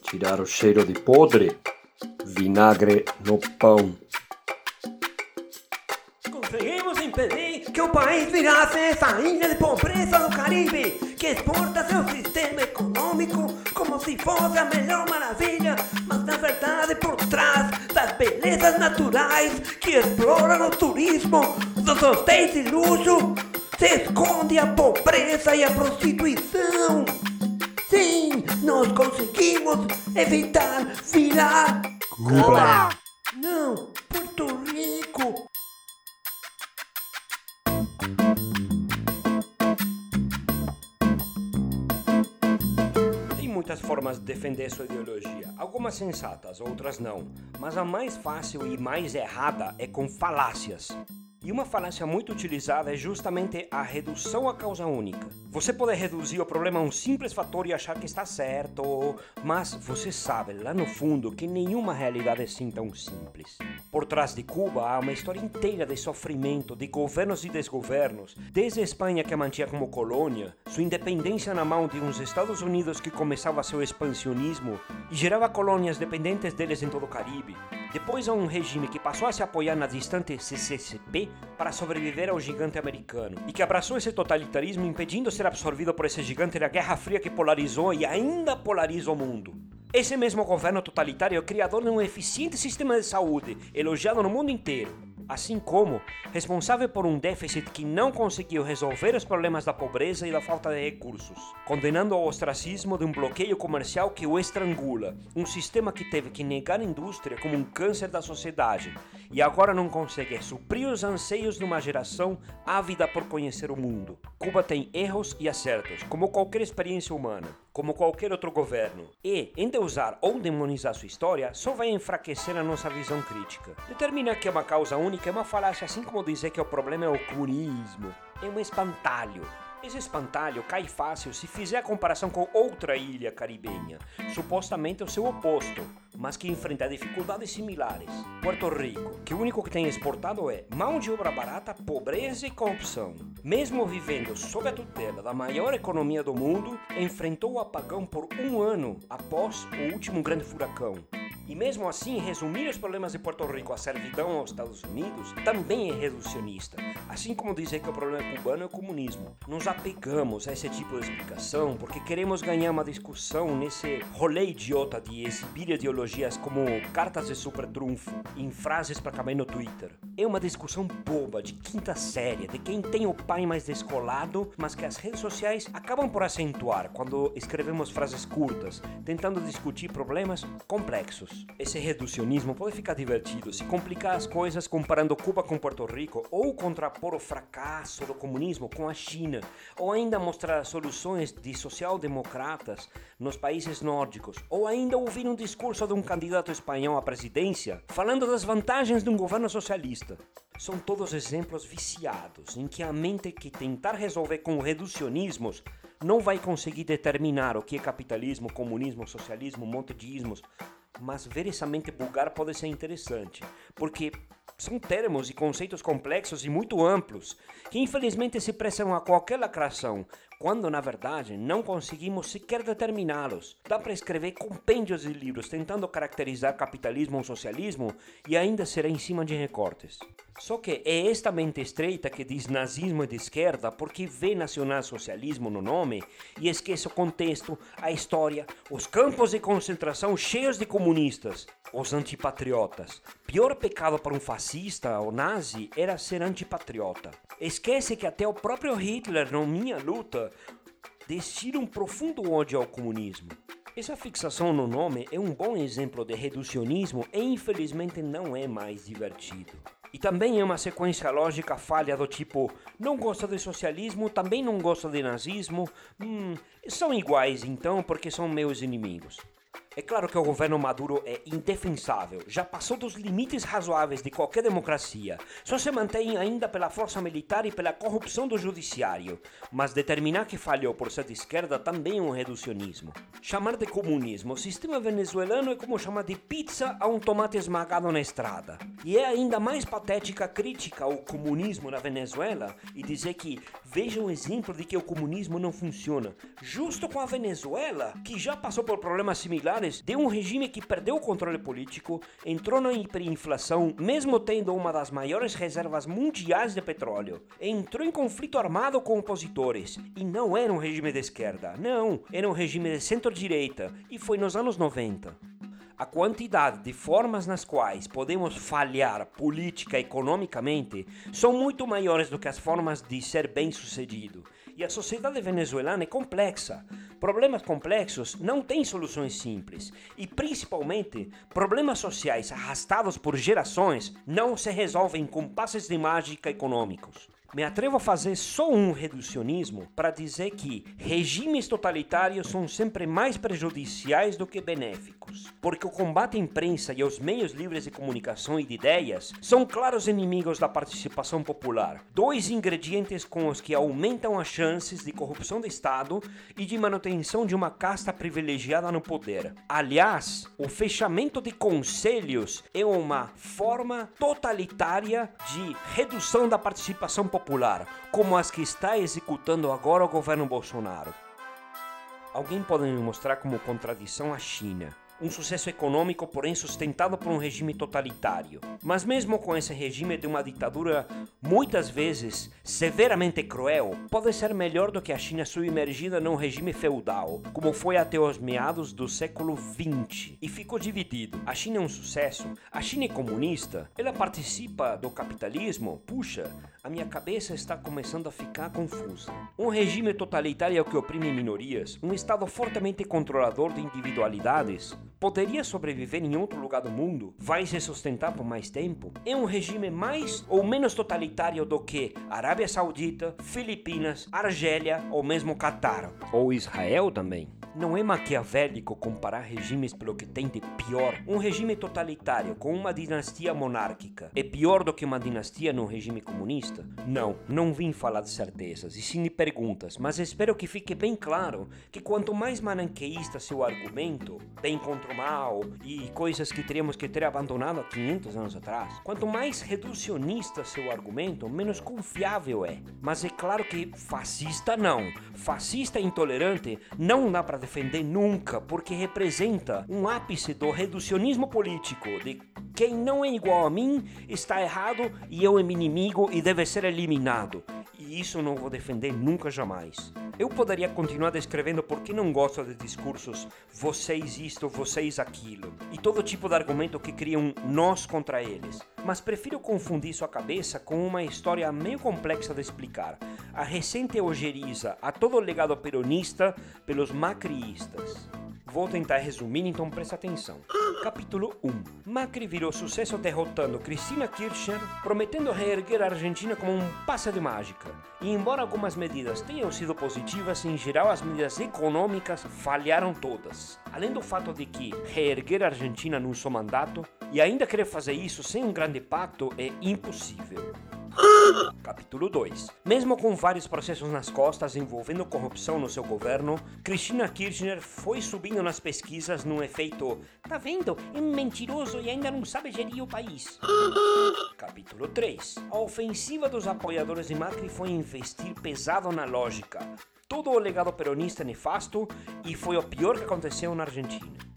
Tirar o cheiro de podre? Vinagre no pão. Conseguimos impedir que o país virasse essa ilha de pobreza do Caribe, que exporta seu sistema econômico como se fosse a melhor maravilha, mas na verdade por trás das belezas naturais que exploram o turismo dos hotéis de luxo, se esconde a pobreza e a prostituição. Sim, nós conseguimos evitar virar Cuba. Não, Porto Rico. Tem muitas formas de defender sua ideologia, algumas sensatas, outras não, mas a mais fácil e mais errada é com falácias. E uma falácia muito utilizada é justamente a redução à causa única. Você pode reduzir o problema a um simples fator e achar que está certo, mas você sabe lá no fundo que nenhuma realidade é assim tão simples. Por trás de Cuba há uma história inteira de sofrimento, de governos e desgovernos, desde a Espanha que a mantinha como colônia, sua independência na mão de uns Estados Unidos que começava seu expansionismo e gerava colônias dependentes deles em todo o Caribe. Depois há um regime que passou a se apoiar na distante CCCP para sobreviver ao gigante americano e que abraçou esse totalitarismo impedindo ser absorvido por esse gigante da Guerra Fria que polarizou e ainda polariza o mundo. Esse mesmo governo totalitário é o criador de um eficiente sistema de saúde, elogiado no mundo inteiro assim como responsável por um déficit que não conseguiu resolver os problemas da pobreza e da falta de recursos, condenando ao ostracismo de um bloqueio comercial que o estrangula, um sistema que teve que negar a indústria como um câncer da sociedade e agora não consegue suprir os anseios de uma geração ávida por conhecer o mundo. Cuba tem erros e acertos, como qualquer experiência humana, como qualquer outro governo, e endeusar ou demonizar sua história só vai enfraquecer a nossa visão crítica. Determinar que é uma causa única é uma falácia, assim como dizer que o problema é o comunismo. É um espantalho. Esse espantalho cai fácil se fizer a comparação com outra ilha caribenha, supostamente o seu oposto, mas que enfrenta dificuldades similares. Porto Rico, que o único que tem exportado é mão de obra barata, pobreza e corrupção. Mesmo vivendo sob a tutela da maior economia do mundo, enfrentou o apagão por um ano após o último grande furacão. E mesmo assim, resumir os problemas de Porto Rico à servidão aos Estados Unidos também é reducionista. Assim como dizer que o problema cubano é o comunismo. Nos apegamos a esse tipo de explicação porque queremos ganhar uma discussão nesse rolê idiota de exibir ideologias como cartas de super trunfo em frases para caber no Twitter. É uma discussão boba, de quinta série, de quem tem o pai mais descolado, mas que as redes sociais acabam por acentuar quando escrevemos frases curtas, tentando discutir problemas complexos. Esse reducionismo pode ficar divertido se complicar as coisas comparando Cuba com Porto Rico, ou contrapor o fracasso do comunismo com a China, ou ainda mostrar soluções de social-democratas nos países nórdicos, ou ainda ouvir um discurso de um candidato espanhol à presidência falando das vantagens de um governo socialista. São todos exemplos viciados em que a mente que tentar resolver com reducionismos não vai conseguir determinar o que é capitalismo, comunismo, socialismo, monte de ismos, mas ver essa mente vulgar pode ser interessante, porque são termos e conceitos complexos e muito amplos, que infelizmente se prestam a qualquer lacração, quando na verdade não conseguimos sequer determiná-los. Dá para escrever compêndios de livros tentando caracterizar capitalismo ou socialismo e ainda será em cima de recortes. Só que é esta mente estreita que diz nazismo de esquerda porque vê nacionalsocialismo no nome e esquece o contexto, a história, os campos de concentração cheios de comunistas, os antipatriotas. Pior pecado para um fascista ou nazi era ser antipatriota. Esquece que até o próprio Hitler, na minha luta, destila um profundo ódio ao comunismo. Essa fixação no nome é um bom exemplo de reducionismo e infelizmente não é mais divertido. E também é uma sequência lógica falha do tipo: não gosto de socialismo, também não gosto de nazismo, hum, são iguais então porque são meus inimigos. É claro que o governo Maduro é indefensável, já passou dos limites razoáveis de qualquer democracia, só se mantém ainda pela força militar e pela corrupção do judiciário. Mas determinar que falhou por ser de esquerda também é um reducionismo. Chamar de comunismo o sistema venezuelano é como chamar de pizza a um tomate esmagado na estrada. E é ainda mais patética a crítica ao comunismo na Venezuela e dizer que Veja um exemplo de que o comunismo não funciona. Justo com a Venezuela, que já passou por problemas similares, de um regime que perdeu o controle político, entrou na hiperinflação, mesmo tendo uma das maiores reservas mundiais de petróleo, entrou em conflito armado com opositores, e não era um regime de esquerda, não, era um regime de centro-direita, e foi nos anos 90 a quantidade de formas nas quais podemos falhar política e economicamente são muito maiores do que as formas de ser bem-sucedido. E a sociedade venezuelana é complexa. Problemas complexos não têm soluções simples. E principalmente, problemas sociais arrastados por gerações não se resolvem com passes de mágica econômicos. Me atrevo a fazer só um reducionismo para dizer que regimes totalitários são sempre mais prejudiciais do que benéficos, porque o combate à imprensa e aos meios livres de comunicação e de ideias são claros inimigos da participação popular, dois ingredientes com os que aumentam as chances de corrupção do Estado e de manutenção de uma casta privilegiada no poder. Aliás, o fechamento de conselhos é uma forma totalitária de redução da participação popular popular, como as que está executando agora o governo Bolsonaro. Alguém pode me mostrar como contradição a China, um sucesso econômico, porém sustentado por um regime totalitário. Mas mesmo com esse regime de uma ditadura muitas vezes severamente cruel, pode ser melhor do que a China submergida num regime feudal, como foi até os meados do século XX, e ficou dividido. A China é um sucesso, a China é comunista, ela participa do capitalismo, puxa, a minha cabeça está começando a ficar confusa. Um regime totalitário que oprime minorias, um Estado fortemente controlador de individualidades, poderia sobreviver em outro lugar do mundo? Vai se sustentar por mais tempo? É um regime mais ou menos totalitário do que Arábia Saudita, Filipinas, Argélia ou mesmo Catar? Ou Israel também? Não é maquiavélico comparar regimes pelo que tem de pior. Um regime totalitário com uma dinastia monárquica é pior do que uma dinastia num regime comunista? Não, não vim falar de certezas e sim de perguntas, mas espero que fique bem claro que quanto mais maniqueísta seu argumento, bem contra o mal e coisas que teríamos que ter abandonado há 500 anos atrás, quanto mais reducionista seu argumento, menos confiável é. Mas é claro que fascista não. Fascista e intolerante não dá para defender nunca, porque representa um ápice do reducionismo político, de quem não é igual a mim está errado e eu é meu inimigo e deve ser eliminado. E isso não vou defender nunca jamais. Eu poderia continuar descrevendo por que não gosto de discursos vocês isto, vocês aquilo, e todo tipo de argumento que criam nós contra eles, mas prefiro confundir sua cabeça com uma história meio complexa de explicar. A recente ojeriza a todo o legado peronista pelos macriistas. Vou tentar resumir, então preste atenção. Capítulo 1. Macri virou sucesso derrotando Cristina Kirchner, prometendo reerguer a Argentina como um passe de mágica. E embora algumas medidas tenham sido positivas, em geral as medidas econômicas falharam todas. Além do fato de que reerguer a Argentina num só mandato, e ainda querer fazer isso sem um grande pacto, é impossível. Capítulo 2. Mesmo com vários processos nas costas envolvendo corrupção no seu governo, Cristina Kirchner foi subindo nas pesquisas num efeito Tá vendo? É mentiroso e ainda não sabe gerir o país. Capítulo 3. A ofensiva dos apoiadores de Macri foi investir pesado na lógica. Todo o legado peronista nefasto e foi o pior que aconteceu na Argentina.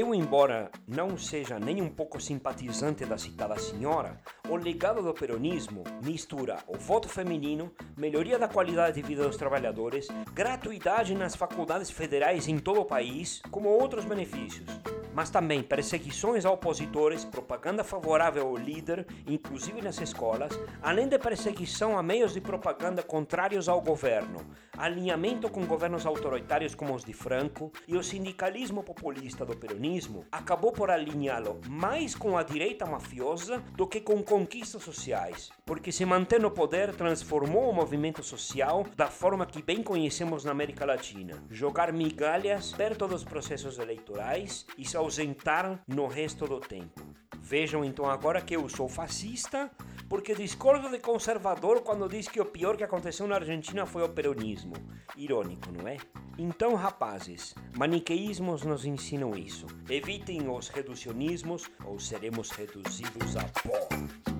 Eu, embora não seja nem um pouco simpatizante da citada senhora, o legado do peronismo mistura o voto feminino, melhoria da qualidade de vida dos trabalhadores, gratuidade nas faculdades federais em todo o país, como outros benefícios mas também perseguições a opositores, propaganda favorável ao líder, inclusive nas escolas, além de perseguição a meios de propaganda contrários ao governo, alinhamento com governos autoritários como os de Franco e o sindicalismo populista do peronismo acabou por alinhá-lo mais com a direita mafiosa do que com conquistas sociais, porque se manter no poder transformou o movimento social da forma que bem conhecemos na América Latina, jogar migalhas perto dos processos eleitorais e se ausentar no resto do tempo. Vejam então agora que eu sou fascista porque discordo de conservador quando diz que o pior que aconteceu na Argentina foi o peronismo. Irônico, não é? Então, rapazes, maniqueísmos nos ensinam isso. Evitem os reducionismos ou seremos reduzidos a pó.